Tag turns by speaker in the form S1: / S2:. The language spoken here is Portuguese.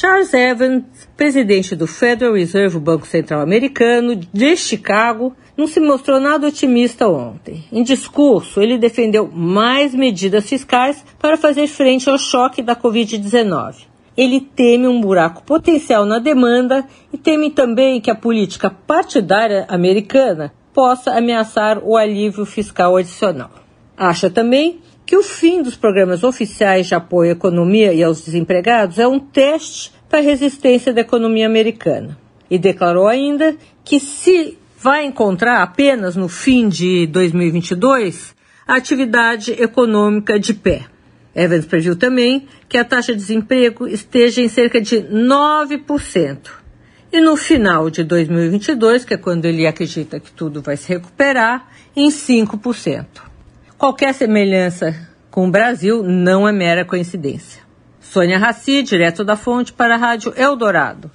S1: Charles Evans, presidente do Federal Reserve Banco Central Americano de Chicago, não se mostrou nada otimista ontem. Em discurso, ele defendeu mais medidas fiscais para fazer frente ao choque da Covid-19. Ele teme um buraco potencial na demanda e teme também que a política partidária americana possa ameaçar o alívio fiscal adicional. Acha também que o fim dos programas oficiais de apoio à economia e aos desempregados é um teste para a resistência da economia americana. E declarou ainda que se vai encontrar apenas no fim de 2022 a atividade econômica de pé. Evans previu também que a taxa de desemprego esteja em cerca de 9%. E no final de 2022, que é quando ele acredita que tudo vai se recuperar, em 5%. Qualquer semelhança com o Brasil não é mera coincidência. Sônia Raci, direto da fonte para a Rádio Eldorado.